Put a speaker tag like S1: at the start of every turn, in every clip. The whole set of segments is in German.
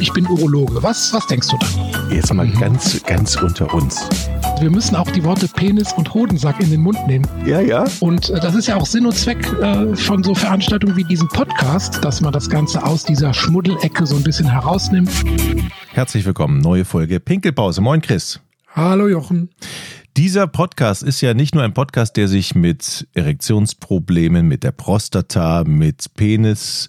S1: ich bin Urologe. Was, was denkst du da?
S2: Jetzt mal ganz, ganz unter uns.
S1: Wir müssen auch die Worte Penis und Hodensack in den Mund nehmen.
S2: Ja, ja.
S1: Und äh, das ist ja auch Sinn und Zweck äh, von so Veranstaltungen wie diesem Podcast, dass man das Ganze aus dieser Schmuddelecke so ein bisschen herausnimmt.
S2: Herzlich willkommen, neue Folge Pinkelpause. Moin Chris.
S1: Hallo Jochen.
S2: Dieser Podcast ist ja nicht nur ein Podcast, der sich mit Erektionsproblemen, mit der Prostata, mit Penis,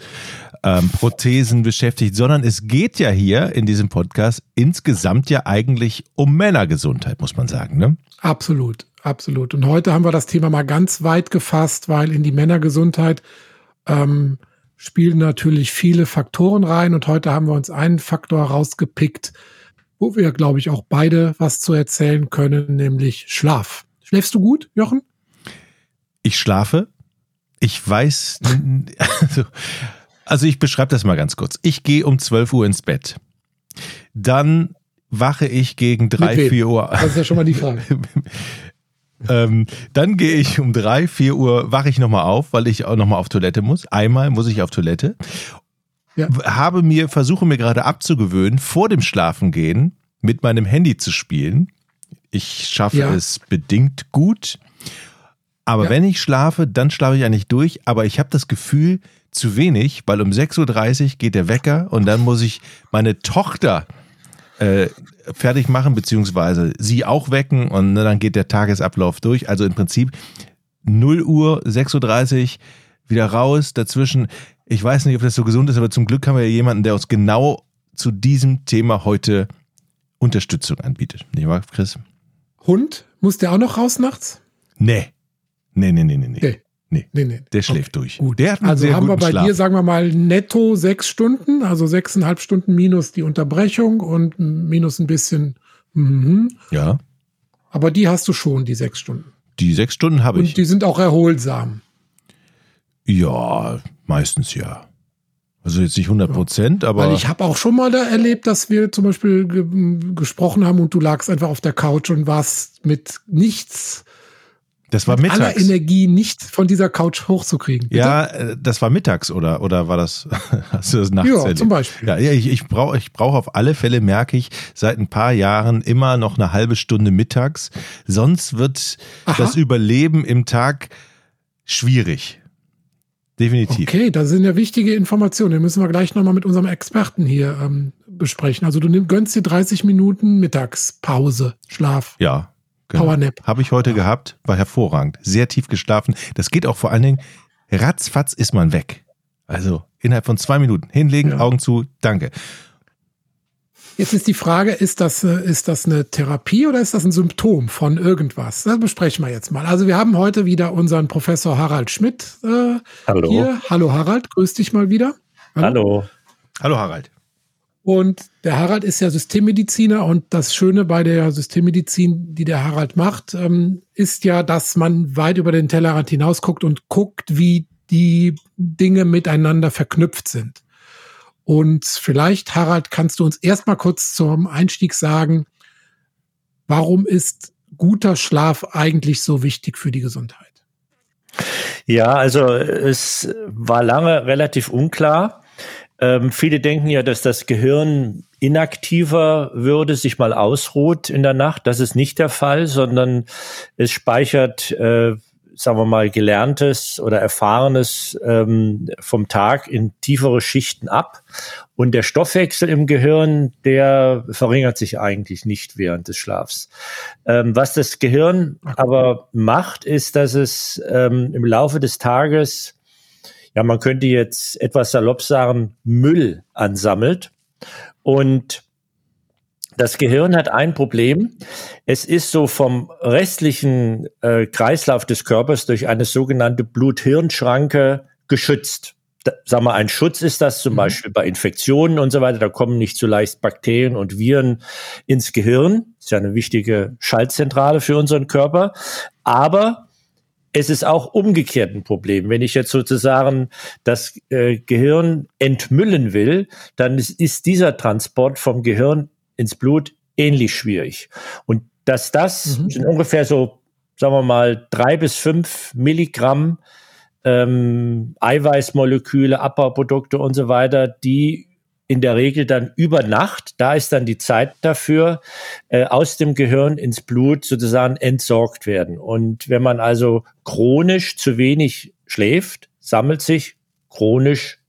S2: ähm, Prothesen beschäftigt, sondern es geht ja hier in diesem Podcast insgesamt ja eigentlich um Männergesundheit, muss man sagen. Ne?
S1: Absolut, absolut. Und heute haben wir das Thema mal ganz weit gefasst, weil in die Männergesundheit ähm, spielen natürlich viele Faktoren rein. Und heute haben wir uns einen Faktor rausgepickt, wo wir, glaube ich, auch beide was zu erzählen können, nämlich Schlaf. Schläfst du gut, Jochen?
S2: Ich schlafe. Ich weiß, also, also ich beschreibe das mal ganz kurz. Ich gehe um 12 Uhr ins Bett. Dann wache ich gegen 3, 4 Uhr.
S1: Das ist ja schon mal die Frage.
S2: ähm, dann gehe ich um 3, 4 Uhr, wache ich nochmal auf, weil ich auch nochmal auf Toilette muss. Einmal muss ich auf Toilette. Ja. Habe mir, versuche mir gerade abzugewöhnen, vor dem Schlafengehen mit meinem Handy zu spielen. Ich schaffe ja. es bedingt gut. Aber ja. wenn ich schlafe, dann schlafe ich eigentlich durch. Aber ich habe das Gefühl, zu wenig, weil um 6.30 Uhr geht der Wecker und dann muss ich meine Tochter äh, fertig machen, beziehungsweise sie auch wecken und dann geht der Tagesablauf durch. Also im Prinzip 0 Uhr, 6.30 Uhr wieder raus, dazwischen. Ich weiß nicht, ob das so gesund ist, aber zum Glück haben wir ja jemanden, der uns genau zu diesem Thema heute Unterstützung anbietet. Nicht wahr, Chris?
S1: Hund? Muss der auch noch raus nachts?
S2: Nee. Nee, nee, nee, nee. nee. Nee, nee, nee. Der schläft okay. durch.
S1: Gut. Der hat also haben wir bei Schlaf. dir, sagen wir mal, netto sechs Stunden, also sechseinhalb Stunden minus die Unterbrechung und minus ein bisschen. Mhm.
S2: Ja.
S1: Aber die hast du schon, die sechs Stunden.
S2: Die sechs Stunden habe ich.
S1: Und die sind auch erholsam.
S2: Ja, meistens ja. Also jetzt nicht 100 Prozent, ja. aber.
S1: Weil ich habe auch schon mal da erlebt, dass wir zum Beispiel ge gesprochen haben und du lagst einfach auf der Couch und warst mit nichts
S2: das war mittags. Aller
S1: Energie nicht von dieser Couch hochzukriegen.
S2: Bitte? Ja, äh, das war mittags oder oder war das? hast du das nachts? Ja,
S1: erlebt? zum Beispiel.
S2: Ja, ich, ich brauche ich brauche auf alle Fälle merke ich seit ein paar Jahren immer noch eine halbe Stunde mittags. Sonst wird Aha. das Überleben im Tag schwierig. Definitiv.
S1: Okay, da sind ja wichtige Informationen. Die müssen wir gleich nochmal mit unserem Experten hier ähm, besprechen. Also du nimm, gönnst dir 30 Minuten Mittagspause, Schlaf.
S2: Ja, Genau. Powernap. Habe ich heute gehabt, war hervorragend. Sehr tief geschlafen. Das geht auch vor allen Dingen, ratzfatz ist man weg. Also innerhalb von zwei Minuten hinlegen, ja. Augen zu, danke.
S1: Jetzt ist die Frage, ist das, äh, ist das eine Therapie oder ist das ein Symptom von irgendwas? Das besprechen wir jetzt mal. Also wir haben heute wieder unseren Professor Harald Schmidt äh, Hallo. hier. Hallo Harald, grüß dich mal wieder.
S2: Hallo. Hallo, Hallo Harald.
S1: Und der Harald ist ja Systemmediziner und das Schöne bei der Systemmedizin, die der Harald macht, ähm, ist ja, dass man weit über den Tellerrand hinaus guckt und guckt, wie die Dinge miteinander verknüpft sind. Und vielleicht, Harald, kannst du uns erstmal kurz zum Einstieg sagen, warum ist guter Schlaf eigentlich so wichtig für die Gesundheit?
S3: Ja, also es war lange relativ unklar ähm, viele denken ja, dass das Gehirn inaktiver würde, sich mal ausruht in der Nacht. Das ist nicht der Fall, sondern es speichert, äh, sagen wir mal, gelerntes oder erfahrenes ähm, vom Tag in tiefere Schichten ab. Und der Stoffwechsel im Gehirn, der verringert sich eigentlich nicht während des Schlafs. Ähm, was das Gehirn aber macht, ist, dass es ähm, im Laufe des Tages ja, man könnte jetzt etwas salopp sagen, Müll ansammelt. Und das Gehirn hat ein Problem. Es ist so vom restlichen äh, Kreislauf des Körpers durch eine sogenannte Blut-Hirn-Schranke geschützt. Da, sag mal, ein Schutz ist das zum mhm. Beispiel bei Infektionen und so weiter. Da kommen nicht so leicht Bakterien und Viren ins Gehirn. ist ja eine wichtige Schaltzentrale für unseren Körper. Aber es ist auch umgekehrt ein Problem. Wenn ich jetzt sozusagen das äh, Gehirn entmüllen will, dann ist, ist dieser Transport vom Gehirn ins Blut ähnlich schwierig. Und dass das mhm. sind ungefähr so, sagen wir mal, drei bis fünf Milligramm ähm, Eiweißmoleküle, Abbauprodukte und so weiter, die in der Regel dann über Nacht. Da ist dann die Zeit dafür, äh, aus dem Gehirn ins Blut sozusagen entsorgt werden. Und wenn man also chronisch zu wenig schläft, sammelt sich chronisch,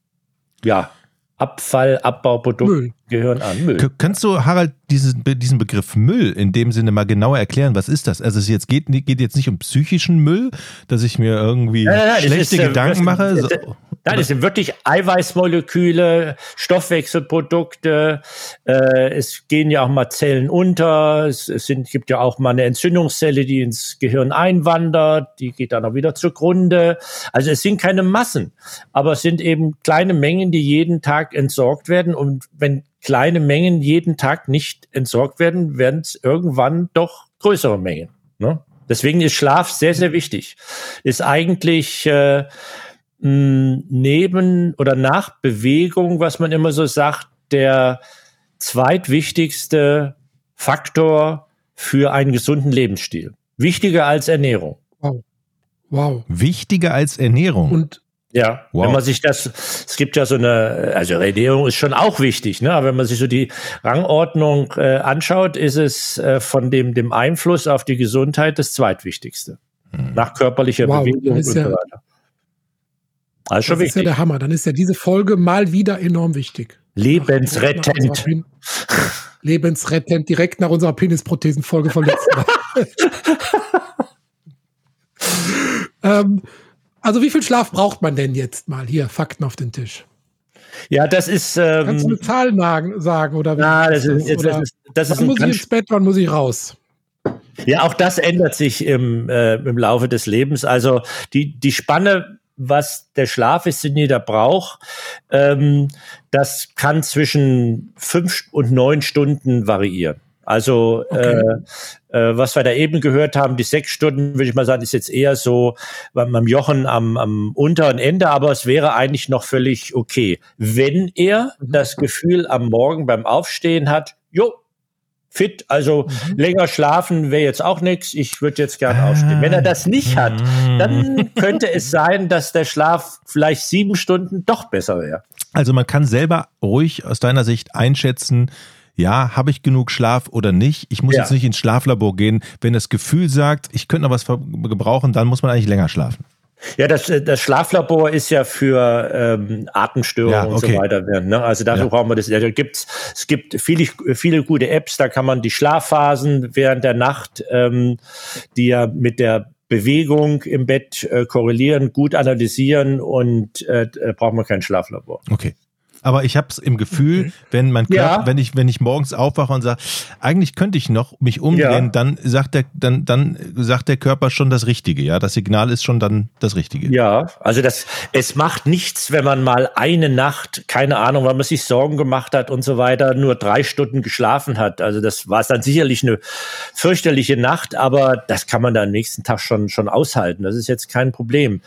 S3: ja, Abfall, Abbauprodukt Müll. gehören an.
S2: Müll. K kannst du, Harald, diesen, diesen Begriff Müll in dem Sinne mal genauer erklären? Was ist das? Also es jetzt geht, geht jetzt nicht um psychischen Müll, dass ich mir irgendwie nein, nein, nein, schlechte ist, äh, Gedanken mache? So.
S3: Nein, das sind wirklich Eiweißmoleküle, Stoffwechselprodukte. Äh, es gehen ja auch mal Zellen unter. Es, es sind, gibt ja auch mal eine Entzündungszelle, die ins Gehirn einwandert. Die geht dann auch wieder zugrunde. Also es sind keine Massen, aber es sind eben kleine Mengen, die jeden Tag entsorgt werden. Und wenn kleine Mengen jeden Tag nicht entsorgt werden, werden es irgendwann doch größere Mengen. Ne? Deswegen ist Schlaf sehr, sehr wichtig. Ist eigentlich äh, neben oder nach Bewegung, was man immer so sagt, der zweitwichtigste Faktor für einen gesunden Lebensstil. Wichtiger als Ernährung.
S2: Wow. Wow. Wichtiger als Ernährung.
S3: Und ja, wow. wenn man sich das, es gibt ja so eine, also Ernährung ist schon auch wichtig, ne? Aber wenn man sich so die Rangordnung äh, anschaut, ist es äh, von dem, dem Einfluss auf die Gesundheit das zweitwichtigste. Hm. Nach körperlicher wow, Bewegung und so weiter.
S1: Also schon das wichtig. ist ja der Hammer. Dann ist ja diese Folge mal wieder enorm wichtig.
S3: Lebensrettend.
S1: Lebensrettend, direkt nach unserer Penisprothesenfolge vom letzten ähm, also wie viel Schlaf braucht man denn jetzt mal? Hier, Fakten auf den Tisch.
S3: Ja, das ist. Ähm,
S1: Kannst du eine Zahl sagen oder?
S3: Na, das ist, jetzt, das ist, das ist
S1: wann muss ich ins Bett, wann muss ich raus?
S3: Ja, auch das ändert sich im, äh, im Laufe des Lebens. Also die, die Spanne was der Schlaf ist, den jeder braucht. Ähm, das kann zwischen fünf und neun Stunden variieren. Also okay. äh, äh, was wir da eben gehört haben, die sechs Stunden, würde ich mal sagen, ist jetzt eher so beim Jochen am, am unteren Ende, aber es wäre eigentlich noch völlig okay, wenn er mhm. das Gefühl am Morgen beim Aufstehen hat, jo, fit, also mhm. länger schlafen wäre jetzt auch nichts. Ich würde jetzt gerne ah. aufstehen. Wenn er das nicht hat, dann mhm. könnte es sein, dass der Schlaf vielleicht sieben Stunden doch besser wäre.
S2: Also man kann selber ruhig aus deiner Sicht einschätzen, ja, habe ich genug Schlaf oder nicht? Ich muss ja. jetzt nicht ins Schlaflabor gehen. Wenn das Gefühl sagt, ich könnte noch was gebrauchen, dann muss man eigentlich länger schlafen.
S3: Ja, das, äh, das Schlaflabor ist ja für ähm, Atemstörungen ja, okay. und so weiter. Ne? Also dafür ja. brauchen wir das. Da gibt's, es gibt viele, viele gute Apps, da kann man die Schlafphasen während der Nacht, ähm, die ja mit der Bewegung im Bett äh, korrelieren, gut analysieren und äh, braucht man kein Schlaflabor.
S2: Okay. Aber ich habe es im Gefühl, wenn mein Körper, ja. wenn ich, wenn ich morgens aufwache und sage, eigentlich könnte ich noch mich umdrehen, ja. dann sagt der, dann, dann sagt der Körper schon das Richtige, ja. Das Signal ist schon dann das Richtige.
S3: Ja, also das, es macht nichts, wenn man mal eine Nacht, keine Ahnung, weil man sich Sorgen gemacht hat und so weiter, nur drei Stunden geschlafen hat. Also das war es dann sicherlich eine fürchterliche Nacht, aber das kann man dann am nächsten Tag schon, schon aushalten. Das ist jetzt kein Problem.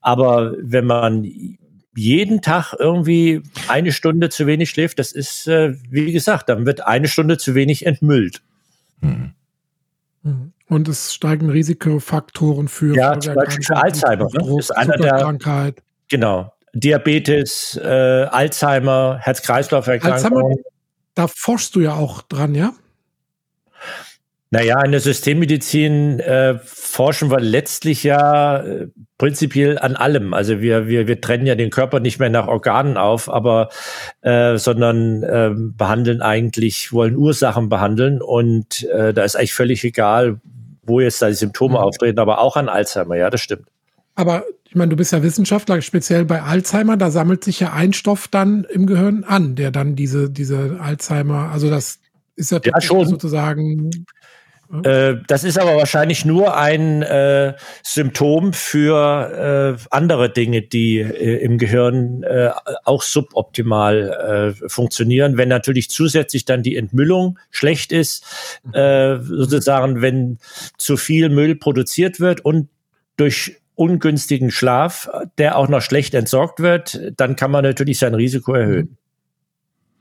S3: Aber wenn man jeden Tag irgendwie eine Stunde zu wenig schläft, das ist, äh, wie gesagt, dann wird eine Stunde zu wenig entmüllt.
S1: Hm. Und es steigen Risikofaktoren für,
S3: ja, zum Beispiel für Alzheimer. Ne? Druck, ist einer der Krankheit. Genau. Diabetes, äh, Alzheimer, Herz-Kreislauf-Erkrankungen. Alzheimer,
S1: da forschst du ja auch dran, ja?
S3: Naja, in der Systemmedizin äh, forschen wir letztlich ja äh, prinzipiell an allem. Also wir, wir, wir trennen ja den Körper nicht mehr nach Organen auf, aber äh, sondern äh, behandeln eigentlich, wollen Ursachen behandeln und äh, da ist eigentlich völlig egal, wo jetzt da die Symptome mhm. auftreten, aber auch an Alzheimer, ja, das stimmt.
S1: Aber ich meine, du bist ja Wissenschaftler, speziell bei Alzheimer, da sammelt sich ja ein Stoff dann im Gehirn an, der dann diese, diese Alzheimer, also das ist ja, ja schon. sozusagen
S3: äh, das ist aber wahrscheinlich nur ein äh, Symptom für äh, andere Dinge, die äh, im Gehirn äh, auch suboptimal äh, funktionieren. Wenn natürlich zusätzlich dann die Entmüllung schlecht ist, sozusagen, wenn zu viel Müll produziert wird und durch ungünstigen Schlaf, der auch noch schlecht entsorgt wird, dann kann man natürlich sein Risiko erhöhen.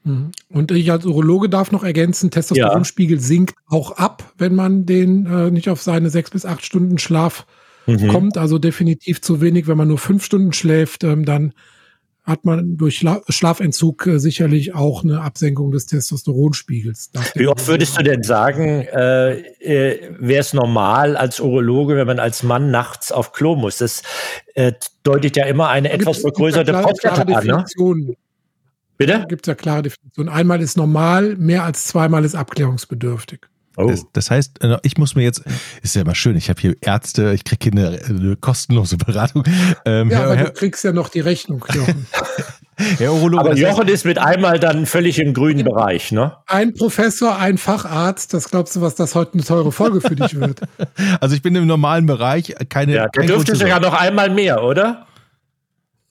S1: Mhm. Und ich als Urologe darf noch ergänzen, Testosteronspiegel ja. sinkt auch ab, wenn man den äh, nicht auf seine sechs bis acht Stunden Schlaf mhm. kommt. Also definitiv zu wenig, wenn man nur fünf Stunden schläft, ähm, dann hat man durch Schla Schlafentzug äh, sicherlich auch eine Absenkung des Testosteronspiegels.
S3: Wie oft würdest du denn sagen, äh, äh, wäre es normal als Urologe, wenn man als Mann nachts auf Klo muss? Das äh, deutet ja immer eine etwas vergrößerte Prostata an. Ne?
S1: Bitte? Gibt es ja klare Definitionen. Einmal ist normal, mehr als zweimal ist abklärungsbedürftig.
S2: Oh. Das, das, heißt, äh, ich muss mir jetzt, ist ja immer schön, ich habe hier Ärzte, ich kriege hier eine, eine, kostenlose Beratung.
S1: Ähm, ja, Herr, aber Herr, du kriegst ja noch die Rechnung, Jochen.
S3: Herr Urologe, aber Jochen ist mit einmal dann völlig im grünen Bereich, ne?
S1: Ein Professor, ein Facharzt, das glaubst du, was das heute eine teure Folge für dich wird?
S2: Also ich bin im normalen Bereich, keine.
S3: Ja, der dürfte sogar noch einmal mehr, oder?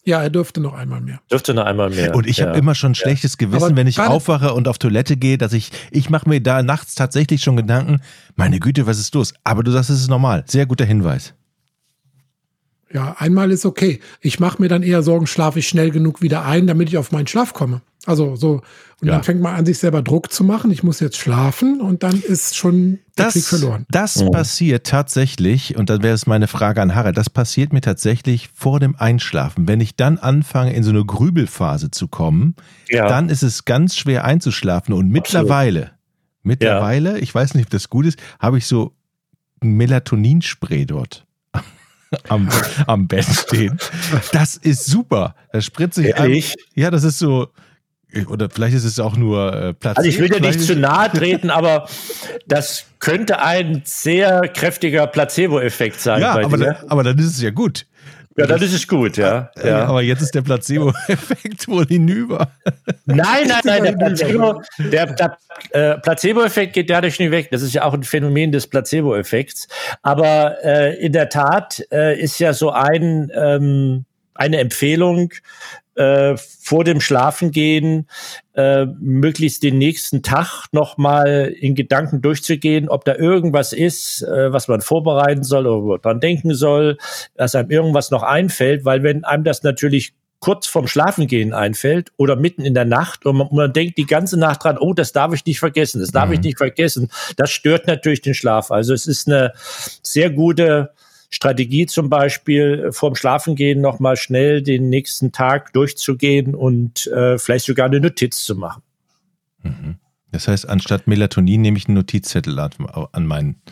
S1: Ja, er dürfte noch einmal mehr.
S3: Dürfte noch einmal mehr.
S2: Und ich ja. habe immer schon schlechtes ja. Gewissen, Aber wenn ich aufwache und auf Toilette gehe, dass ich, ich mache mir da nachts tatsächlich schon Gedanken, meine Güte, was ist los? Aber du sagst, es ist normal. Sehr guter Hinweis.
S1: Ja, einmal ist okay. Ich mache mir dann eher Sorgen, schlafe ich schnell genug wieder ein, damit ich auf meinen Schlaf komme. Also so, und ja. dann fängt man an, sich selber Druck zu machen. Ich muss jetzt schlafen und dann ist schon
S2: das, der Krieg verloren. Das oh. passiert tatsächlich, und dann wäre es meine Frage an Harald, das passiert mir tatsächlich vor dem Einschlafen. Wenn ich dann anfange, in so eine Grübelphase zu kommen, ja. dann ist es ganz schwer einzuschlafen. Und mittlerweile, Absolut. mittlerweile, ja. ich weiß nicht, ob das gut ist, habe ich so ein Melatoninspray dort am, am Bett stehen. Das ist super. Das spritze ich
S3: Ehrlich?
S2: an. Ja, das ist so. Oder vielleicht ist es auch nur äh, Platz.
S3: Also ich will dir nicht zu nahe treten, aber das könnte ein sehr kräftiger Placebo-Effekt sein.
S2: Ja, aber, da, aber dann ist es ja gut.
S3: Ja, dann ist es gut, ja. ja.
S2: Aber jetzt ist der Placebo-Effekt wohl hinüber.
S3: Nein, nein, nein, der Placebo, der, der äh, Placebo-Effekt geht dadurch nicht weg. Das ist ja auch ein Phänomen des Placebo-Effekts. Aber äh, in der Tat äh, ist ja so ein, ähm, eine Empfehlung, äh, vor dem Schlafengehen äh, möglichst den nächsten Tag nochmal in Gedanken durchzugehen, ob da irgendwas ist, äh, was man vorbereiten soll oder dran denken soll, dass einem irgendwas noch einfällt, weil wenn einem das natürlich kurz vorm Schlafengehen einfällt oder mitten in der Nacht und man, man, denkt die ganze Nacht dran, oh, das darf ich nicht vergessen, das darf mhm. ich nicht vergessen. Das stört natürlich den Schlaf. Also es ist eine sehr gute Strategie zum Beispiel vorm Schlafengehen nochmal schnell den nächsten Tag durchzugehen und äh, vielleicht sogar eine Notiz zu machen.
S2: Mhm. Das heißt, anstatt Melatonin nehme ich einen Notizzettel an, an meinen.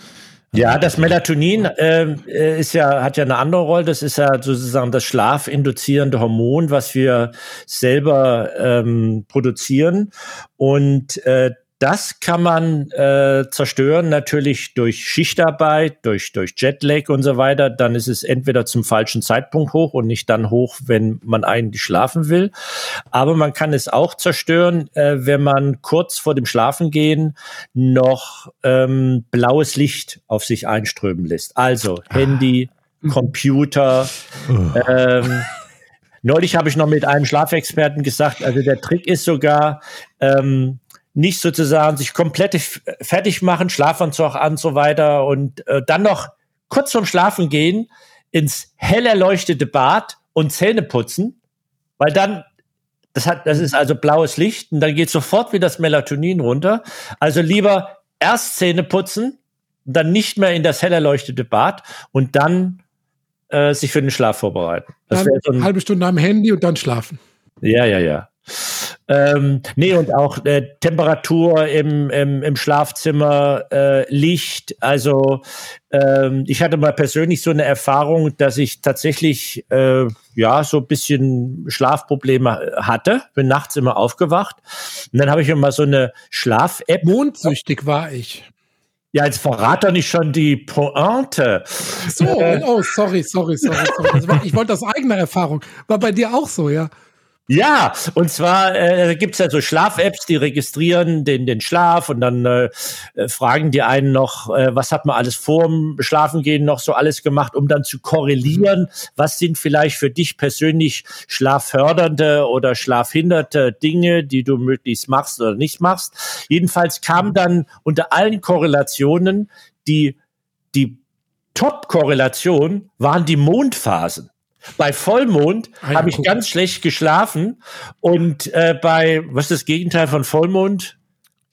S3: Ja, das Melatonin äh, ist ja, hat ja eine andere Rolle. Das ist ja sozusagen das schlafinduzierende Hormon, was wir selber ähm, produzieren. Und äh, das kann man äh, zerstören natürlich durch Schichtarbeit, durch, durch Jetlag und so weiter. Dann ist es entweder zum falschen Zeitpunkt hoch und nicht dann hoch, wenn man eigentlich schlafen will. Aber man kann es auch zerstören, äh, wenn man kurz vor dem Schlafengehen noch ähm, blaues Licht auf sich einströmen lässt. Also Handy, ah. Computer. Ähm, Neulich habe ich noch mit einem Schlafexperten gesagt, also der Trick ist sogar, ähm, nicht sozusagen sich komplett fertig machen, Schlafanzug an so weiter und äh, dann noch kurz vorm Schlafen gehen ins hell erleuchtete Bad und Zähne putzen, weil dann das hat das ist also blaues Licht und dann geht sofort wieder das Melatonin runter. Also lieber erst Zähne putzen, dann nicht mehr in das hell erleuchtete Bad und dann äh, sich für den Schlaf vorbereiten.
S1: Das dann so eine halbe Stunde am Handy und dann schlafen.
S3: Ja, ja, ja. Ähm, nee, und auch äh, Temperatur im, im, im Schlafzimmer, äh, Licht. Also ähm, ich hatte mal persönlich so eine Erfahrung, dass ich tatsächlich äh, ja so ein bisschen Schlafprobleme hatte. Bin nachts immer aufgewacht. Und dann habe ich mir mal so eine Schlaf-App.
S1: Mondsüchtig war ich.
S3: Ja, jetzt verrat doch nicht schon die Pointe.
S1: So, oh, sorry, sorry, sorry, sorry. Ich wollte das eigene Erfahrung. War bei dir auch so, ja?
S3: Ja, und zwar äh, gibt es ja so Schlaf-Apps, die registrieren den, den Schlaf und dann äh, äh, fragen die einen noch, äh, was hat man alles vorm Schlafengehen noch so alles gemacht, um dann zu korrelieren, was sind vielleicht für dich persönlich schlaffördernde oder schlafhinderte Dinge, die du möglichst machst oder nicht machst. Jedenfalls kam dann unter allen Korrelationen die, die Top-Korrelation waren die Mondphasen. Bei Vollmond ah habe ich ganz schlecht geschlafen und äh, bei, was ist das Gegenteil von Vollmond?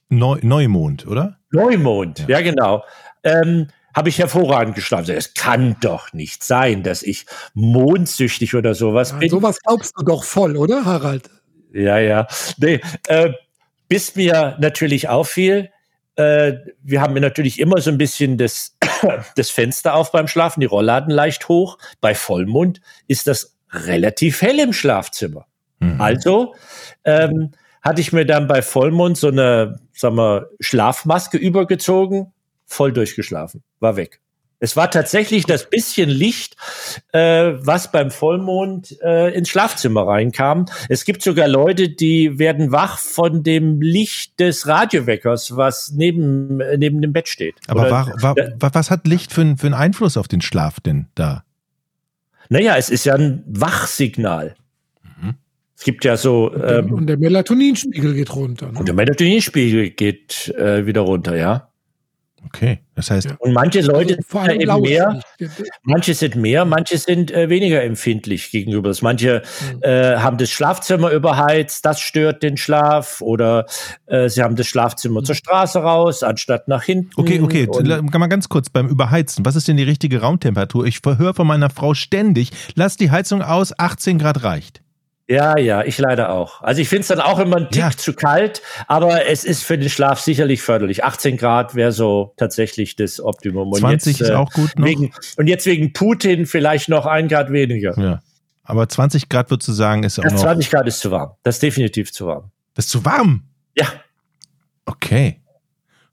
S2: Neu Neumond, oder?
S3: Neumond, ja, ja genau. Ähm, habe ich hervorragend geschlafen. Es kann doch nicht sein, dass ich mondsüchtig oder sowas
S1: Ja,
S3: bin.
S1: sowas glaubst du doch voll, oder, Harald?
S3: Ja, ja. Nee, äh, bis mir natürlich auffiel, äh, wir haben natürlich immer so ein bisschen das, das Fenster auf beim Schlafen, die Rollladen leicht hoch. Bei Vollmond ist das relativ hell im Schlafzimmer.
S2: Mhm.
S3: Also ähm, hatte ich mir dann bei Vollmond so eine, sagen wir, Schlafmaske übergezogen, voll durchgeschlafen, war weg. Es war tatsächlich das bisschen Licht, äh, was beim Vollmond äh, ins Schlafzimmer reinkam. Es gibt sogar Leute, die werden wach von dem Licht des Radioweckers, was neben, äh, neben dem Bett steht.
S2: Aber
S3: Oder-
S2: war, war, wa- was hat Licht für, einen- für einen Einfluss auf den Schlaf denn da?
S3: Naja, es ist ja ein Wachsignal.
S2: Mhm.
S3: Es gibt ja so, ähm,
S1: und der Melatoninspiegel geht runter. Ne?
S3: und der Melatoninspiegel geht äh, wieder runter, ja.
S2: Okay, das heißt,
S1: Ja.
S3: Und manche Leute
S1: Also vor
S3: sind
S1: allem
S3: eben mehr, manche sind mehr, manche sind äh, weniger empfindlich gegenüber das. Manche
S1: Mhm.
S3: äh, haben das Schlafzimmer überheizt, das stört den Schlaf, oder äh, sie haben das Schlafzimmer zur Straße raus, anstatt nach hinten.
S2: okay, okay, mal ganz kurz beim Überheizen. Was ist denn die richtige Raumtemperatur? Ich höre von meiner Frau ständig, lass die Heizung aus, 18 Grad reicht.
S3: Ja, ja, ich leider auch. Also ich finde es dann auch immer ein Tick
S2: Ja.
S3: zu kalt, aber es ist für den Schlaf sicherlich förderlich. 18 Grad wäre so tatsächlich das Optimum. Und
S2: 20
S3: jetzt,
S2: ist
S3: äh,
S2: auch gut noch.
S3: Wegen, und jetzt wegen Putin vielleicht noch ein Grad weniger.
S2: Ja. Aber 20 Grad würdest du sagen, ist auch
S3: Das
S2: noch.
S3: 20 Grad ist zu warm. Das ist definitiv zu warm.
S2: Das ist zu warm.
S3: Ja.
S2: Okay.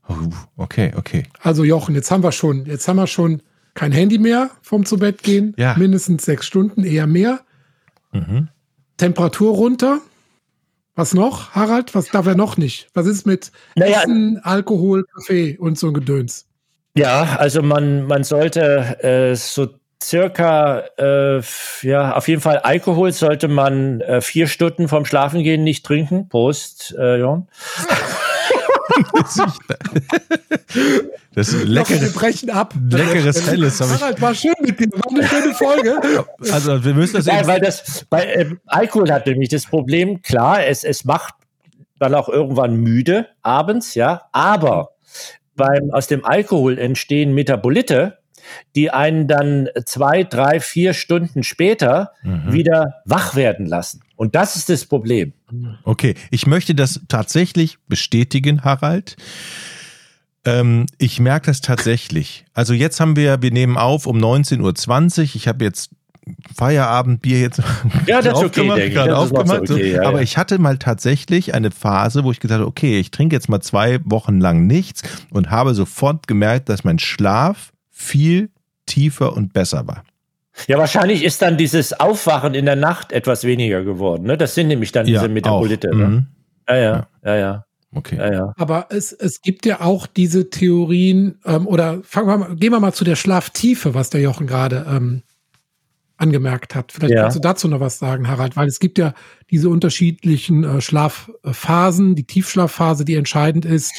S2: Oh, Okay, okay.
S1: Also Jochen, jetzt haben wir schon, jetzt haben wir schon kein Handy mehr vom zu Bett gehen.
S2: Ja.
S1: Mindestens sechs Stunden, eher mehr.
S2: Mhm.
S1: Temperatur runter. Was noch, Harald? Was darf er noch nicht? Was ist mit
S3: Naja-
S1: Essen, Alkohol, Kaffee und so ein Gedöns?
S3: Ja, also man, man sollte äh, so circa, äh, ja, auf jeden Fall Alkohol sollte man äh, vier Stunden vorm Schlafengehen nicht trinken. Prost, äh, Jon.
S2: Das ist
S1: Jochen, wir
S2: leckeres,
S1: brechen ab.
S2: leckeres Helles.
S1: Harald, war schön mit dir. War eine schöne Folge.
S2: also wir müssen das eben,
S3: weil das, bei ähm, Alkohol hat nämlich das Problem, klar, es, es macht dann auch irgendwann müde abends, ja, aber beim, aus dem Alkohol entstehen Metabolite, die einen dann zwei, drei, vier Stunden später
S2: Mhm.
S3: wieder wach werden lassen. Und das ist das Problem.
S2: Okay, ich möchte das tatsächlich bestätigen, Harald. Ähm, ich merke das tatsächlich. Also jetzt haben wir, wir nehmen auf um 19.20 Uhr. Ich habe jetzt Feierabendbier jetzt
S3: Ja, das okay,
S2: aufgemacht,
S3: ich.
S2: gerade
S3: noch so
S2: aufgemacht.
S3: okay, ja,
S2: Aber
S3: ja.
S2: ich hatte mal tatsächlich eine Phase, wo ich gesagt habe, okay, ich trinke jetzt mal zwei Wochen lang nichts und habe sofort gemerkt, dass mein Schlaf viel tiefer und besser war.
S3: Ja, wahrscheinlich ist dann dieses Aufwachen in der Nacht etwas weniger geworden. Ne? Das sind nämlich dann diese Metabolite.
S2: auch.
S3: Ne?
S2: Mhm.
S3: Ja, ja, ja, ja,
S2: Okay.
S3: ja, ja.
S1: Aber es, es gibt ja auch diese Theorien, ähm, oder fangen wir mal, gehen wir mal zu der Schlaftiefe, was der Jochen gerade ähm, angemerkt hat. Vielleicht
S3: Ja.
S1: kannst du dazu noch was sagen, Harald, weil es gibt ja diese unterschiedlichen äh, Schlafphasen, die Tiefschlafphase, die entscheidend ist.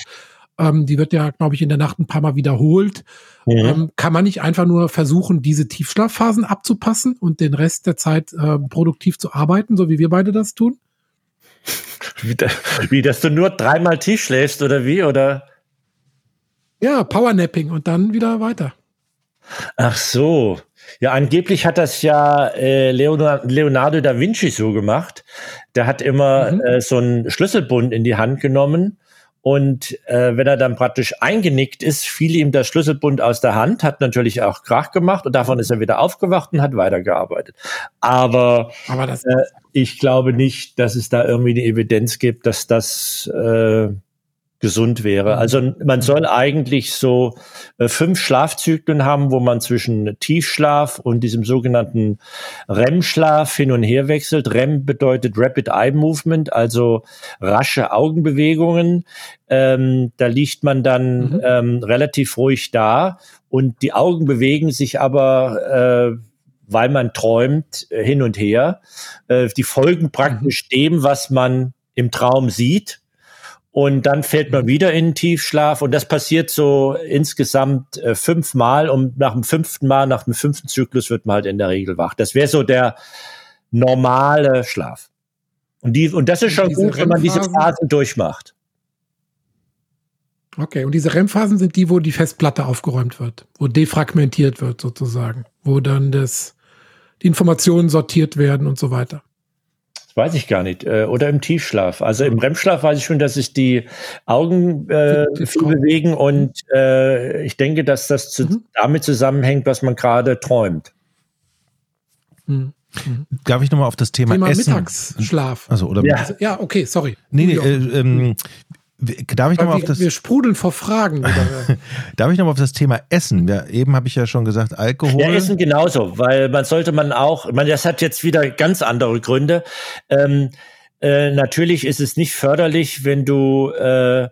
S1: Ähm, die wird ja, glaube ich, in der Nacht ein paar Mal wiederholt.
S3: Mhm.
S1: Ähm, kann man nicht einfach nur versuchen, diese Tiefschlafphasen abzupassen und den Rest der Zeit äh, produktiv zu arbeiten, so wie wir beide das tun?
S3: Wie, da, wie, dass du nur dreimal tief schläfst oder wie? Oder?
S1: Ja, Powernapping und dann wieder weiter.
S3: Ach so. Ja, angeblich hat das ja äh, Leonardo, da Vinci so gemacht. Der hat immer
S1: Mhm.
S3: äh, so einen Schlüsselbund in die Hand genommen und äh, wenn er dann praktisch eingenickt ist, fiel ihm der Schlüsselbund aus der Hand, hat natürlich auch Krach gemacht und davon ist er wieder aufgewacht und hat weitergearbeitet. Aber
S1: Aber
S3: Äh, ich glaube nicht, dass es da irgendwie eine Evidenz gibt, dass das äh, gesund wäre. Also man soll eigentlich so äh, fünf Schlafzyklen haben, wo man zwischen Tiefschlaf und diesem sogenannten REM-Schlaf hin und her wechselt. REM bedeutet Rapid Eye Movement, also rasche Augenbewegungen. Ähm, da liegt man dann
S1: Mhm.
S3: ähm, relativ ruhig da und die Augen bewegen sich aber äh, weil man träumt äh, hin und her. Äh, die folgen praktisch dem, was man im Traum sieht. Und dann fällt man wieder in den Tiefschlaf. Und das passiert so insgesamt äh, fünfmal. Und nach dem fünften Mal, nach dem fünften Zyklus wird man halt in der Regel wach. Das wäre so der normale Schlaf. Und, die, und das ist schon gut, wenn man diese? Phasen durchmacht.
S1: Okay, und diese REM-Phasen sind die, wo die Festplatte aufgeräumt wird, wo defragmentiert wird sozusagen, wo dann das, die Informationen sortiert werden und so weiter.
S3: Das weiß ich gar nicht. Äh, oder im Tiefschlaf. Also im REM-Schlaf weiß ich schon, dass sich die Augen äh, viel bewegen und äh, ich denke, dass das zu, mhm. damit zusammenhängt, was man gerade träumt.
S2: Mhm. Mhm. Darf ich nochmal auf das Thema, Thema Essen?
S1: Mittagsschlaf.
S2: Also, oder
S1: ja. ja, okay, sorry.
S2: Nee, nee, äh, ähm, Darf ich nochmal auf das.
S1: Wir sprudeln vor Fragen.
S2: Darf ich nochmal auf das Thema Essen? Ja, eben habe ich ja schon gesagt, Alkohol. Ja,
S3: Essen genauso, weil man sollte man auch, ich meine, das hat jetzt wieder ganz andere Gründe. Ähm, äh, natürlich ist es nicht förderlich, wenn du äh,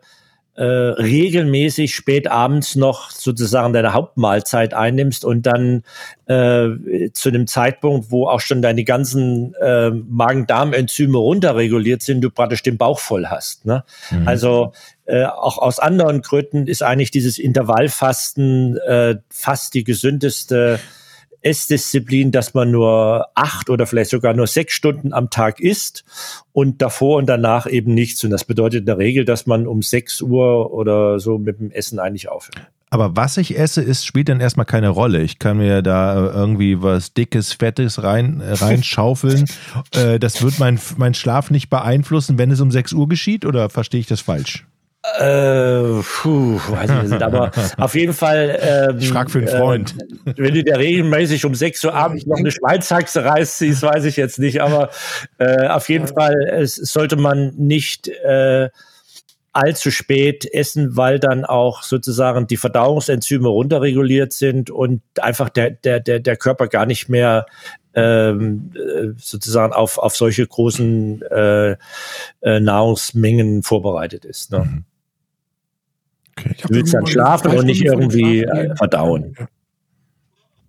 S3: äh, regelmäßig spät abends noch sozusagen deine Hauptmahlzeit einnimmst und dann äh, zu einem Zeitpunkt, wo auch schon deine ganzen äh, Magen-Darm-Enzyme runterreguliert sind, du praktisch den Bauch voll hast. Ne? Mhm. Also äh, auch aus anderen Gründen ist eigentlich dieses Intervallfasten äh, fast die gesündeste Essdisziplin, dass man nur acht oder vielleicht sogar nur sechs Stunden am Tag isst und davor und danach eben nichts. Und das bedeutet in der Regel, dass man um sechs Uhr oder so mit dem Essen eigentlich aufhört.
S2: Aber was ich esse, ist, spielt dann erstmal keine Rolle. Ich kann mir da irgendwie was Dickes, Fettes rein, äh, reinschaufeln. äh, das wird mein, mein Schlaf nicht beeinflussen, wenn es um 6 Uhr geschieht, oder verstehe ich das falsch?
S3: Äh, puh, weiß ich nicht, aber auf jeden Fall.
S2: Ähm, ich frage für einen Freund.
S3: Äh, wenn du dir regelmäßig um 6 Uhr abends noch eine Schweinshaxe reißt, weiß ich jetzt nicht, aber äh, auf jeden Fall es sollte man nicht äh, allzu spät essen, weil dann auch sozusagen die Verdauungsenzyme runterreguliert sind und einfach der, der, der, der Körper gar nicht mehr ähm, äh, sozusagen auf, auf solche großen äh, äh, Nahrungsmengen vorbereitet ist. Ne? Mhm. Okay. Du willst dann schlafen und nicht irgendwie äh, verdauen.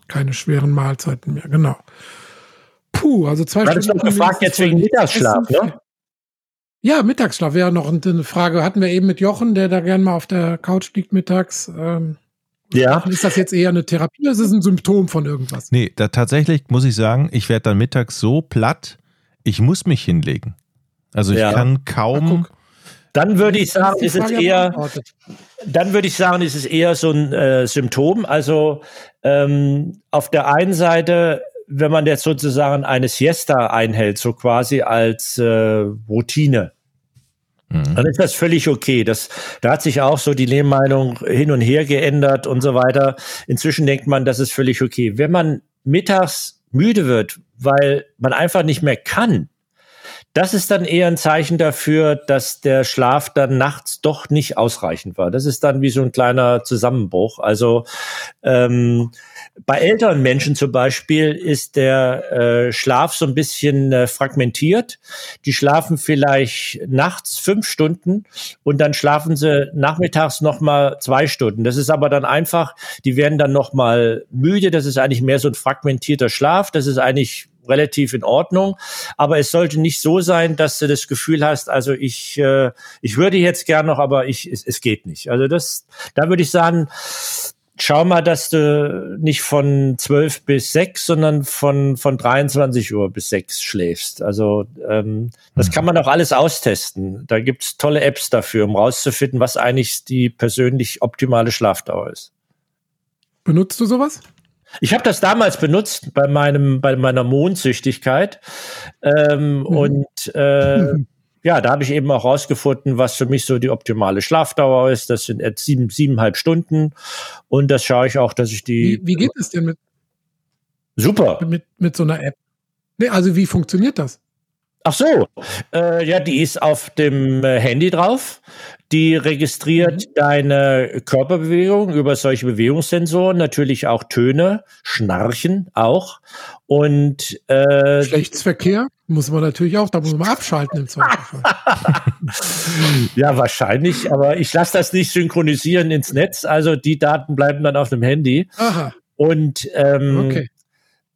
S1: Keine schweren Mahlzeiten mehr, genau. Puh, also zwei
S3: du Stunden. Du gefragt jetzt wegen Mittagsschlaf, ne?
S1: Ja, Mittagsschlaf wäre noch eine Frage. Hatten wir eben mit Jochen, der da gern mal auf der Couch liegt mittags. Ähm, ja. Ist das jetzt eher eine Therapie oder ist es ein Symptom von irgendwas?
S2: Nee, da tatsächlich muss ich sagen, ich werde dann mittags so platt, ich muss mich hinlegen. Also ich ja. kann kaum.
S3: Dann würde ich sagen, ist es eher, dann würde ich sagen, ist es eher so ein äh, Symptom. Also ähm, auf der einen Seite, wenn man jetzt sozusagen eine Siesta einhält, so quasi als äh, Routine, Mhm. Dann ist das völlig okay. Das, da hat sich auch so die Lehrmeinung hin und her geändert und so weiter. Inzwischen denkt man, das ist völlig okay. Wenn man mittags müde wird, weil man einfach nicht mehr kann, das ist dann eher ein Zeichen dafür, dass der Schlaf dann nachts doch nicht ausreichend war. Das ist dann wie so ein kleiner Zusammenbruch. Also ähm, bei älteren Menschen zum Beispiel ist der äh, Schlaf so ein bisschen äh, fragmentiert. Die schlafen vielleicht nachts fünf Stunden und dann schlafen sie nachmittags noch mal zwei Stunden. Das ist aber dann einfach, die werden dann noch mal müde. Das ist eigentlich mehr so ein fragmentierter Schlaf. Das ist eigentlich relativ in Ordnung. Aber es sollte nicht so sein, dass du das Gefühl hast, also ich, äh, ich würde jetzt gern noch, aber ich, es, es geht nicht. Also das, da würde ich sagen, schau mal, dass du nicht von 12 bis 6, sondern von, von 23 Uhr bis 6 schläfst. Also ähm, das kann man auch alles austesten. Da gibt's tolle Apps dafür, um rauszufinden, was eigentlich die persönlich optimale Schlafdauer ist.
S1: Benutzt du sowas?
S3: Ich habe das damals benutzt bei meinem bei meiner Mondsüchtigkeit ähm, mhm. und äh, ja, da habe ich eben auch rausgefunden, was für mich so die optimale Schlafdauer ist. Das sind jetzt sieben, siebeneinhalb Stunden und das schaue ich auch, dass ich die.
S1: Wie, wie geht es denn mit?
S3: Super.
S1: Mit, mit so einer App. Nee, also wie funktioniert das?
S3: Ach so, äh, ja, die ist auf dem äh, Handy drauf. Die registriert mhm. deine Körperbewegung über solche Bewegungssensoren, natürlich auch Töne, Schnarchen auch. Und
S1: äh, Schlechtsverkehr muss man natürlich auch, da muss man abschalten im Zweifelsfall.
S3: ja, wahrscheinlich, aber ich lasse das nicht synchronisieren ins Netz. Also die Daten bleiben dann auf dem Handy. Aha. Und ähm, okay.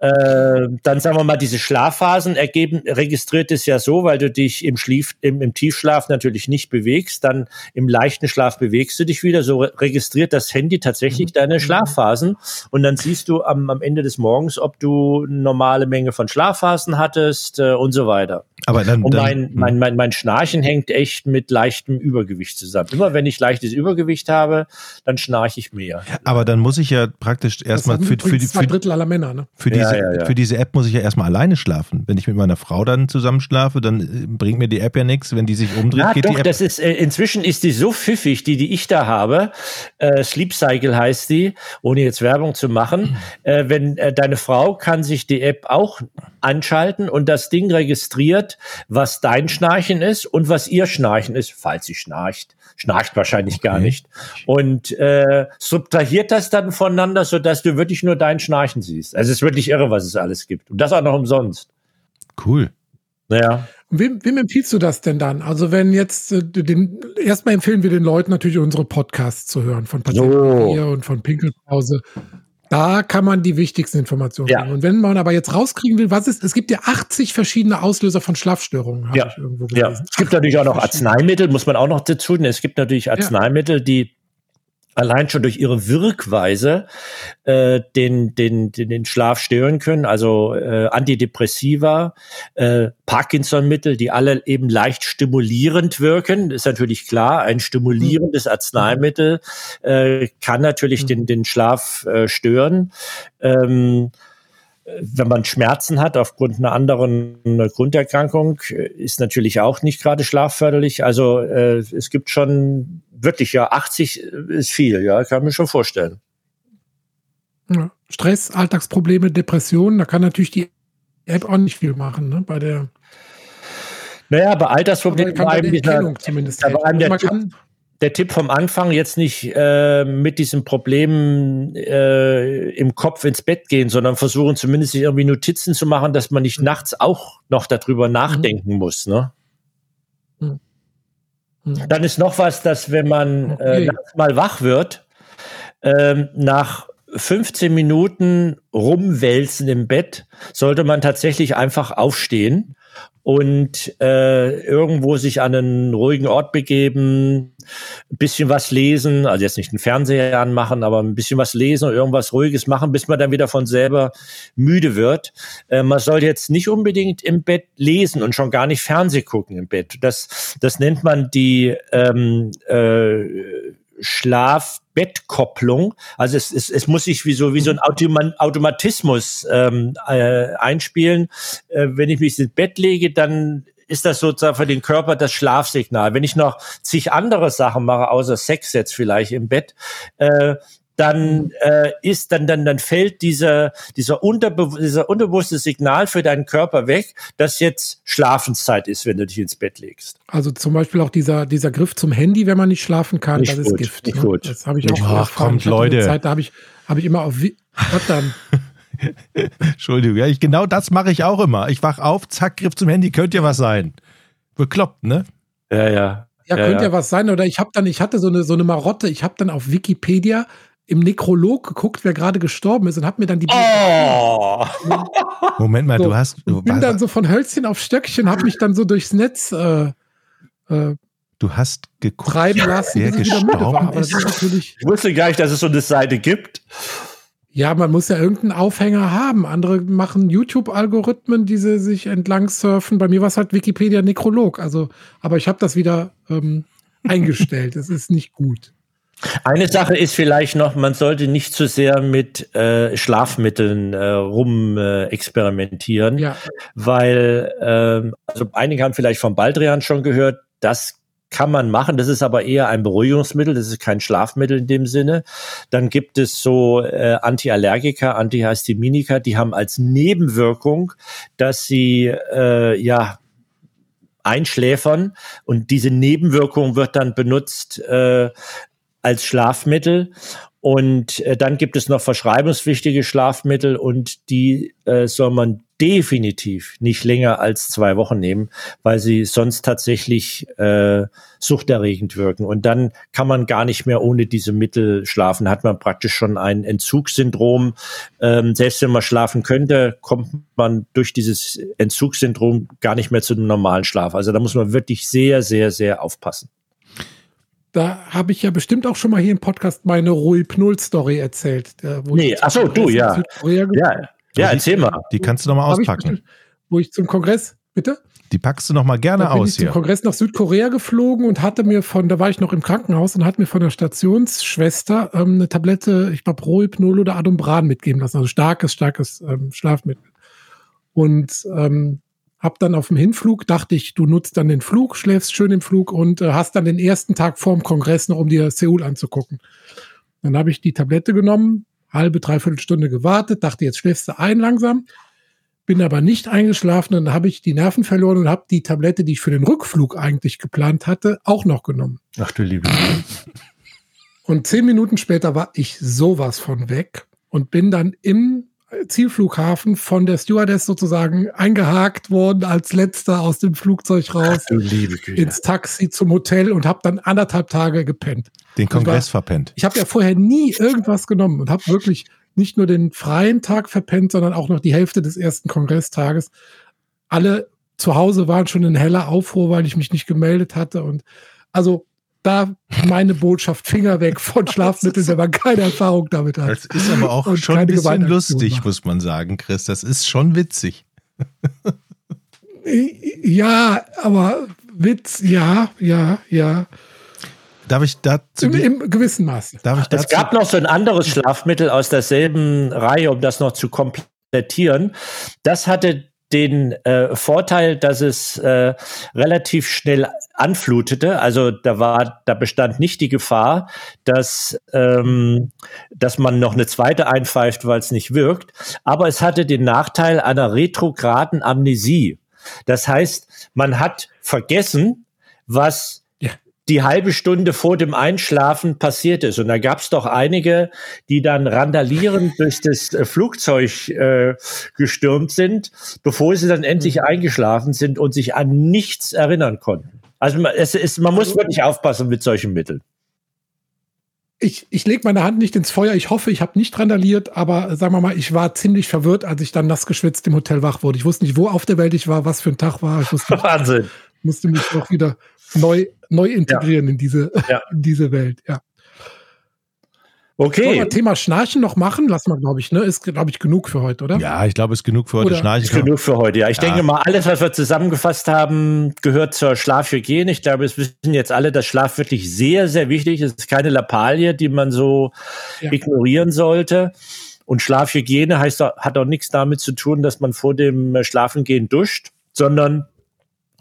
S3: Äh, dann sagen wir mal, diese Schlafphasen ergeben, registriert es ja so, weil du dich im, Schlief, im, im Tiefschlaf natürlich nicht bewegst, dann im leichten Schlaf bewegst du dich wieder, so registriert das Handy tatsächlich mhm. deine Schlafphasen und dann siehst du am, am Ende des Morgens, ob du eine normale Menge von Schlafphasen hattest äh, und so weiter.
S2: Aber dann,
S3: und mein, mein, mein, mein Schnarchen hängt echt mit leichtem Übergewicht zusammen. Immer wenn ich leichtes Übergewicht habe, dann schnarche ich mehr.
S2: Aber dann muss ich ja praktisch erstmal für, für, die, für,
S1: Drittel aller Männer, ne?
S2: für, diese, ja, ja, ja. für diese App muss ich ja erstmal alleine schlafen. Wenn ich mit meiner Frau dann zusammen schlafe, dann äh, bringt mir die App ja nichts. Wenn die sich umdreht,
S3: ja,
S2: geht
S3: doch,
S2: die App.
S3: Das ist, äh, inzwischen ist die so pfiffig, die, die ich da habe. Äh, Sleep Cycle heißt die, ohne jetzt Werbung zu machen. Äh, wenn äh, deine Frau kann sich die App auch anschalten und das Ding registriert, was dein Schnarchen ist und was ihr Schnarchen ist, falls sie schnarcht. Schnarcht wahrscheinlich okay. gar nicht. Und äh, subtrahiert das dann voneinander, sodass du wirklich nur dein Schnarchen siehst. Also es ist wirklich irre, was es alles gibt. Und das auch noch umsonst.
S2: Cool.
S3: Naja.
S1: Wem, wem empfiehlst du das denn dann? Also wenn jetzt äh, den, erstmal empfehlen wir den Leuten natürlich unsere Podcasts zu hören von Patienten so. und von Pinkelpause. Da kann man die wichtigsten Informationen ja. kriegen. Und wenn man aber jetzt rauskriegen will, was ist, es gibt ja 80 verschiedene Auslöser von Schlafstörungen,
S3: ja. ja. Es gibt natürlich auch noch Arzneimittel, muss man auch noch dazu. Es gibt natürlich Arzneimittel, die allein schon durch ihre Wirkweise äh, den, den, den, den Schlaf stören können, also äh, Antidepressiva, äh, Parkinson-Mittel, die alle eben leicht stimulierend wirken, ist natürlich klar, ein stimulierendes Arzneimittel äh, kann natürlich mhm. den, den Schlaf äh, stören. Ähm, wenn man Schmerzen hat aufgrund einer anderen Grunderkrankung, ist natürlich auch nicht gerade schlafförderlich. Also äh, es gibt schon wirklich, ja, 80 ist viel, ja, kann mir schon vorstellen.
S1: Ja. Stress, Alltagsprobleme, Depressionen, da kann natürlich die App auch nicht viel machen, ne, bei der
S3: naja, bei Altersproblemen
S1: bei einem dieser, zumindest
S3: bei einem der, kann, der Tipp vom Anfang, jetzt nicht äh, mit diesem Problem äh, im Kopf ins Bett gehen, sondern versuchen zumindest sich irgendwie Notizen zu machen, dass man nicht mhm. nachts auch noch darüber mhm. nachdenken mhm. muss. Ne? Mhm. Dann ist noch was, dass wenn man okay. äh, mal wach wird, äh, nach 15 Minuten rumwälzen im Bett, sollte man tatsächlich einfach aufstehen und äh, irgendwo sich an einen ruhigen Ort begeben, ein bisschen was lesen, also jetzt nicht einen Fernseher anmachen, aber ein bisschen was lesen und irgendwas Ruhiges machen, bis man dann wieder von selber müde wird. Äh, man soll jetzt nicht unbedingt im Bett lesen und schon gar nicht Fernseh gucken im Bett. Das, das nennt man die ähm, äh, Schlaf-Bettkopplung. Also es, es, es muss sich wie so, wie so ein Automatismus ähm, äh, einspielen. Äh, wenn ich mich ins Bett lege, dann ist das sozusagen für den Körper das Schlafsignal. Wenn ich noch zig andere Sachen mache, außer Sex jetzt vielleicht im Bett, äh, dann äh, ist dann dann dann fällt dieser dieser, unterbe dieser unterbewusste Signal für deinen Körper weg, dass jetzt Schlafenszeit ist, wenn du dich ins Bett legst.
S1: Also zum Beispiel auch dieser dieser Griff zum Handy, wenn man nicht schlafen kann,
S3: nicht
S1: das
S3: gut,
S1: ist Gift.
S3: Nicht ne? gut.
S1: Das habe ich auch.
S2: Ach, kommt, Leute.
S1: Zeit, da habe ich habe ich immer auf was dann.
S2: Entschuldigung, ja, ich, genau das mache ich auch immer. Ich wach auf, zack, Griff zum Handy, könnte ja was sein. Bekloppt, ne?
S3: Ja, ja.
S1: Ja,
S3: ja
S1: könnte ja. ja was sein. Oder ich habe dann, ich hatte so eine, so eine Marotte, ich habe dann auf Wikipedia im Nekrolog geguckt, wer gerade gestorben ist und habe mir dann die
S3: oh.
S2: Moment mal,
S1: so,
S2: du hast du
S1: bin dann so von Hölzchen auf Stöckchen, habe mich dann so durchs Netz äh, äh,
S2: du hast geguckt,
S1: treiben lassen,
S2: wer gestorben war. Aber
S3: das ist natürlich ich wusste gar nicht, dass es so eine Seite gibt.
S1: Ja, man muss ja irgendeinen Aufhänger haben. Andere machen YouTube-Algorithmen, die sie sich entlang surfen. Bei mir war es halt Wikipedia Nekrolog. Also, aber ich habe das wieder ähm, eingestellt. Es ist nicht gut.
S3: Eine Sache ist vielleicht noch, man sollte nicht zu sehr mit äh, Schlafmitteln äh, rum äh, experimentieren, ja. weil ähm, also einige haben vielleicht von Baldrian schon gehört, das kann man machen. Das ist aber eher ein Beruhigungsmittel, das ist kein Schlafmittel in dem Sinne. Dann gibt es so äh, Antiallergika, Antihistaminika, die haben als Nebenwirkung, dass sie äh, ja einschläfern und diese Nebenwirkung wird dann benutzt äh, als Schlafmittel. Und äh, dann gibt es noch verschreibungspflichtige Schlafmittel und die äh, soll man definitiv nicht länger als zwei Wochen nehmen, weil sie sonst tatsächlich äh, suchterregend wirken. Und dann kann man gar nicht mehr ohne diese Mittel schlafen. Hat man praktisch schon ein Entzugssyndrom. Ähm, selbst wenn man schlafen könnte, kommt man durch dieses Entzugssyndrom gar nicht mehr zu einem normalen Schlaf. Also da muss man wirklich sehr, sehr, sehr aufpassen.
S1: Da habe ich ja bestimmt auch schon mal hier im Podcast meine Rohypnol-Story erzählt.
S3: Wo nee, achso, du, ja. Ja, ja, erzähl mal.
S2: Die kannst du noch mal auspacken.
S1: Ich, wo ich zum Kongress, bitte?
S2: Die packst du noch mal gerne da bin aus ich
S1: hier. zum Kongress nach Südkorea geflogen und hatte mir von, da war ich noch im Krankenhaus und hatte mir von der Stationsschwester ähm, eine Tablette, ich glaube Rohypnol oder Adumbran mitgeben lassen, also starkes, starkes ähm, Schlafmittel. Und ähm, hab dann auf dem Hinflug, dachte ich, du nutzt dann den Flug, schläfst schön im Flug und äh, hast dann den ersten Tag vorm Kongress noch, um dir Seoul anzugucken. Dann habe ich die Tablette genommen, halbe, dreiviertel Stunde gewartet, dachte, jetzt schläfst du ein langsam, bin aber nicht eingeschlafen und dann habe ich die Nerven verloren und habe die Tablette, die ich für den Rückflug eigentlich geplant hatte, auch noch genommen.
S3: Ach du liebe.
S1: Und zehn Minuten später war ich sowas von weg und bin dann im Zielflughafen von der Stewardess sozusagen eingehakt worden als letzter aus dem Flugzeug raus ins Taxi zum Hotel und habe dann anderthalb Tage gepennt.
S2: Den Kongress war, verpennt.
S1: Ich habe ja vorher nie irgendwas genommen und habe wirklich nicht nur den freien Tag verpennt, sondern auch noch die Hälfte des ersten Kongresstages. Alle zu Hause waren schon in heller Aufruhr, weil ich mich nicht gemeldet hatte und also da meine Botschaft, Finger weg von Schlafmitteln, wenn man keine Erfahrung damit hat.
S2: Das ist aber auch schon ein bisschen lustig, muss man sagen, Chris. Das ist schon witzig.
S1: Ja, aber Witz, ja, ja, ja.
S2: Darf ich dazu?
S1: Im, Im, gewissen Maße.
S3: Darf ich dazu? Es gab noch so ein anderes Schlafmittel aus derselben Reihe, um das noch zu komplettieren. Das hatte den äh, Vorteil, dass es äh, relativ schnell anflutete. Also da war, da bestand nicht die Gefahr, dass, ähm, dass man noch eine zweite einpfeift, weil es nicht wirkt. Aber es hatte den Nachteil einer retrograden Amnesie. Das heißt, man hat vergessen, was die halbe Stunde vor dem Einschlafen passiert ist. Und da gab es doch einige, die dann randalierend durch das äh, Flugzeug äh, gestürmt sind, bevor sie dann endlich mhm. eingeschlafen sind und sich an nichts erinnern konnten. Also es ist, man muss wirklich aufpassen mit solchen Mitteln.
S1: Ich, ich lege meine Hand nicht ins Feuer. Ich hoffe, ich habe nicht randaliert, aber äh, sagen wir mal, ich war ziemlich verwirrt, als ich dann nass geschwitzt im Hotel wach wurde. Ich wusste nicht, wo auf der Welt ich war, was für ein Tag war. Ich wusste nicht,
S3: Wahnsinn.
S1: Musste mich auch wieder neu, neu integrieren ja. in, diese, ja. in diese Welt, ja.
S3: Okay.
S1: Wollen wir Thema Schnarchen noch machen? Lass mal, glaube ich, ne? Ist, glaube ich, genug für heute, oder?
S2: Ja, ich glaube, es ist genug für heute. Oder?
S3: Schnarchen. Ist genug für heute, ja. Ich ja. denke mal, alles, was wir zusammengefasst haben, gehört zur Schlafhygiene. Ich glaube, es wissen jetzt alle, dass Schlaf wirklich sehr, sehr wichtig ist. Es ist keine Lappalie, die man so ja. ignorieren sollte. Und Schlafhygiene heißt, hat auch nichts damit zu tun, dass man vor dem Schlafengehen duscht, sondern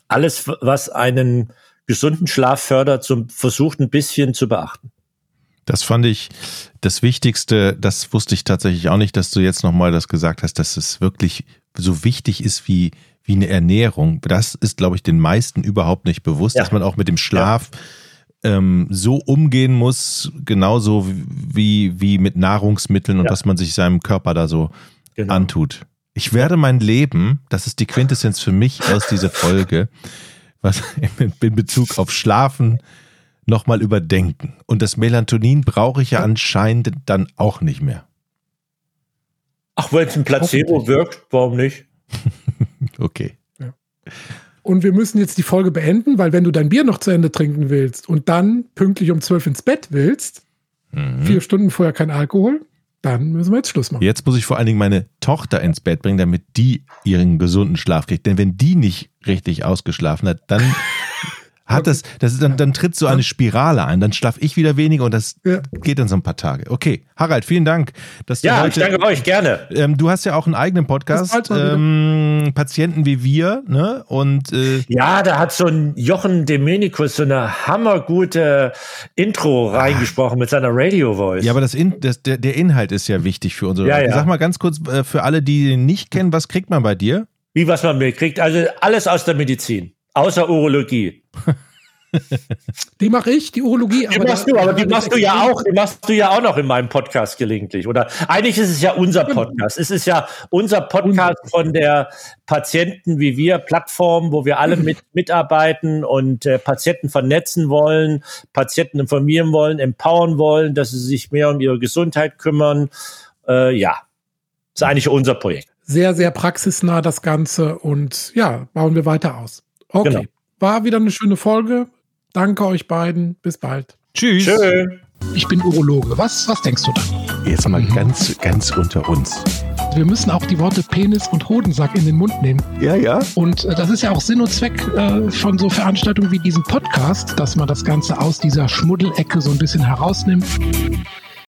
S3: alles, was einen gesunden Schlaf fördert, zum versucht ein bisschen zu beachten.
S2: Das fand ich das Wichtigste, das wusste ich tatsächlich auch nicht, dass du jetzt nochmal das gesagt hast, dass es wirklich so wichtig ist wie, wie eine Ernährung. Das ist, glaube ich, den meisten überhaupt nicht bewusst, ja. dass man auch mit dem Schlaf ja. ähm, so umgehen muss, genauso wie, wie mit Nahrungsmitteln und ja. was man sich seinem Körper da so genau. antut. Ich werde mein Leben, das ist die Quintessenz für mich aus dieser Folge, was in Bezug auf Schlafen nochmal überdenken. Und das Melatonin brauche ich ja anscheinend dann auch nicht mehr.
S3: Ach, wenn es ein Placebo wirkt, warum nicht?
S2: okay.
S1: Ja. Und wir müssen jetzt die Folge beenden, weil wenn du dein Bier noch zu Ende trinken willst und dann pünktlich um zwölf ins Bett willst, mhm. vier Stunden vorher kein Alkohol, dann müssen wir jetzt Schluss machen.
S2: Jetzt muss ich vor allen Dingen meine Tochter ins Bett bringen, damit die ihren gesunden Schlaf kriegt. Denn wenn die nicht richtig ausgeschlafen hat, dann hat das, das ist dann, dann tritt so eine Spirale ein. Dann schlafe ich wieder weniger und das ja. geht dann so ein paar Tage. Okay, Harald, vielen Dank, dass du
S3: ja,
S2: heute.
S3: Ja, ich danke euch gerne.
S2: Ähm, du hast ja auch einen eigenen Podcast, ähm, Patienten wie wir, ne? Und äh,
S3: ja, da hat so ein Jochen Domenikus so eine hammergute Intro reingesprochen mit seiner Radio Voice.
S2: Ja, aber das, In, das der, der Inhalt ist ja wichtig für unsere.
S3: Ja, ja.
S2: Sag mal ganz kurz äh, für alle, die ihn nicht kennen, was kriegt man bei dir?
S3: Wie was man mir kriegt? Also alles aus der Medizin, außer Urologie.
S1: Die mache ich, die Urologie.
S3: Die machst du, aber die machst du ja auch, die machst du ja auch noch in meinem Podcast gelegentlich. Oder eigentlich ist es ja unser Podcast. Es ist ja unser Podcast von der Patienten wie wir Plattform, wo wir alle mit mitarbeiten und äh, Patienten vernetzen wollen, Patienten informieren wollen, empowern wollen, dass sie sich mehr um ihre Gesundheit kümmern. Äh, ja, ist eigentlich unser Projekt.
S1: Sehr, sehr praxisnah das Ganze und ja, bauen wir weiter aus. Okay. Genau. War wieder eine schöne Folge. Danke euch beiden. Bis bald.
S2: Tschüss. Tschö.
S1: Ich bin Urologe. Was, was denkst du da?
S2: Jetzt mal mhm. ganz, ganz unter uns.
S1: Wir müssen auch die Worte Penis und Hodensack in den Mund nehmen.
S2: Ja, ja.
S1: Und äh, das ist ja auch Sinn und Zweck äh, von so Veranstaltungen wie diesem Podcast, dass man das Ganze aus dieser Schmuddelecke so ein bisschen herausnimmt.